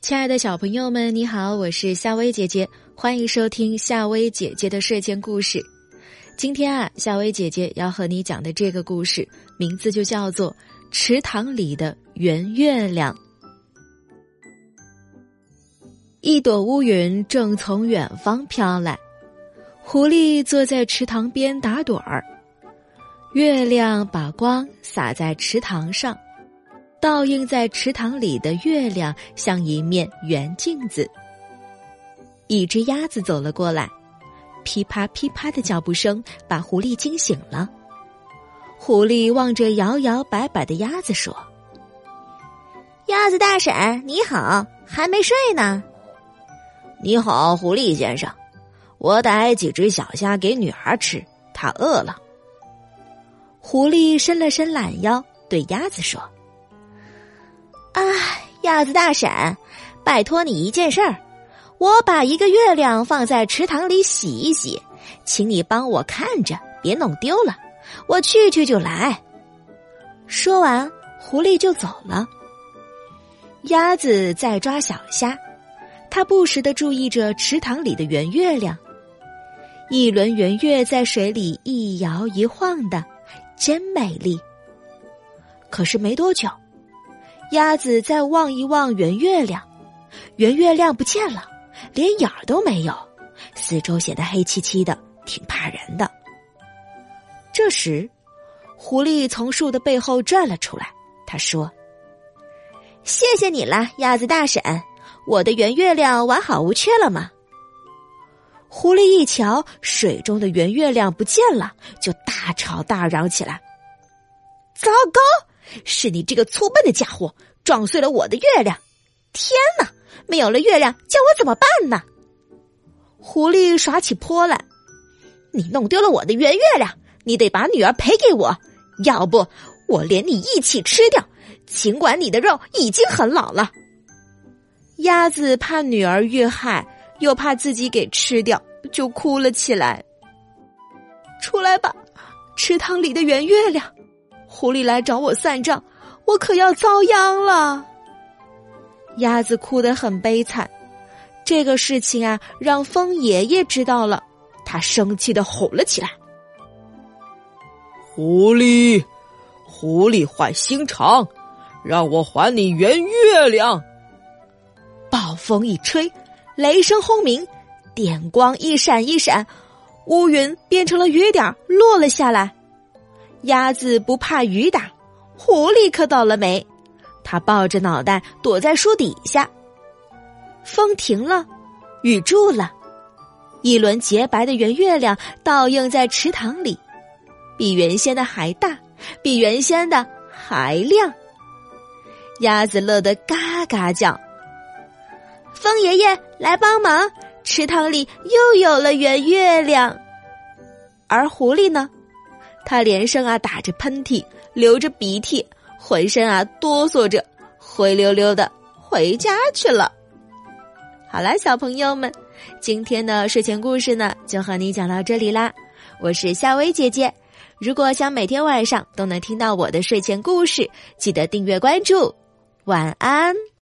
亲爱的小朋友们，你好，我是夏薇姐姐，欢迎收听夏薇姐姐的睡前故事。今天啊，夏薇姐姐要和你讲的这个故事，名字就叫做《池塘里的圆月亮》。一朵乌云正从远方飘来，狐狸坐在池塘边打盹儿，月亮把光洒在池塘上。倒映在池塘里的月亮像一面圆镜子。一只鸭子走了过来，噼啪噼啪的脚步声把狐狸惊醒了。狐狸望着摇摇摆摆的鸭子说：“鸭子大婶，你好，还没睡呢。”“你好，狐狸先生，我逮几只小虾给女儿吃，她饿了。”狐狸伸了伸懒腰，对鸭子说。啊，鸭子大婶，拜托你一件事儿，我把一个月亮放在池塘里洗一洗，请你帮我看着，别弄丢了。我去去就来。说完，狐狸就走了。鸭子在抓小虾，它不时的注意着池塘里的圆月亮，一轮圆月在水里一摇一晃的，真美丽。可是没多久。鸭子再望一望圆月亮，圆月亮不见了，连影儿都没有，四周显得黑漆漆的，挺怕人的。这时，狐狸从树的背后转了出来，他说：“谢谢你了，鸭子大婶，我的圆月亮完好无缺了吗？”狐狸一瞧水中的圆月亮不见了，就大吵大嚷起来：“糟糕！”是你这个粗笨的家伙撞碎了我的月亮！天哪，没有了月亮，叫我怎么办呢？狐狸耍起泼来，你弄丢了我的圆月亮，你得把女儿赔给我，要不我连你一起吃掉。尽管你的肉已经很老了。鸭子怕女儿遇害，又怕自己给吃掉，就哭了起来。出来吧，池塘里的圆月亮。狐狸来找我算账，我可要遭殃了。鸭子哭得很悲惨，这个事情啊，让风爷爷知道了，他生气的吼了起来：“狐狸，狐狸坏心肠，让我还你圆月亮！”暴风一吹，雷声轰鸣，电光一闪一闪，乌云变成了雨点落了下来。鸭子不怕雨打，狐狸可倒了霉。他抱着脑袋躲在树底下。风停了，雨住了，一轮洁白的圆月亮倒映在池塘里，比原先的还大，比原先的还亮。鸭子乐得嘎嘎叫。风爷爷来帮忙，池塘里又有了圆月亮。而狐狸呢？他连声啊打着喷嚏，流着鼻涕，浑身啊哆嗦着，灰溜溜的回家去了。好啦，小朋友们，今天的睡前故事呢，就和你讲到这里啦。我是夏薇姐姐，如果想每天晚上都能听到我的睡前故事，记得订阅关注。晚安。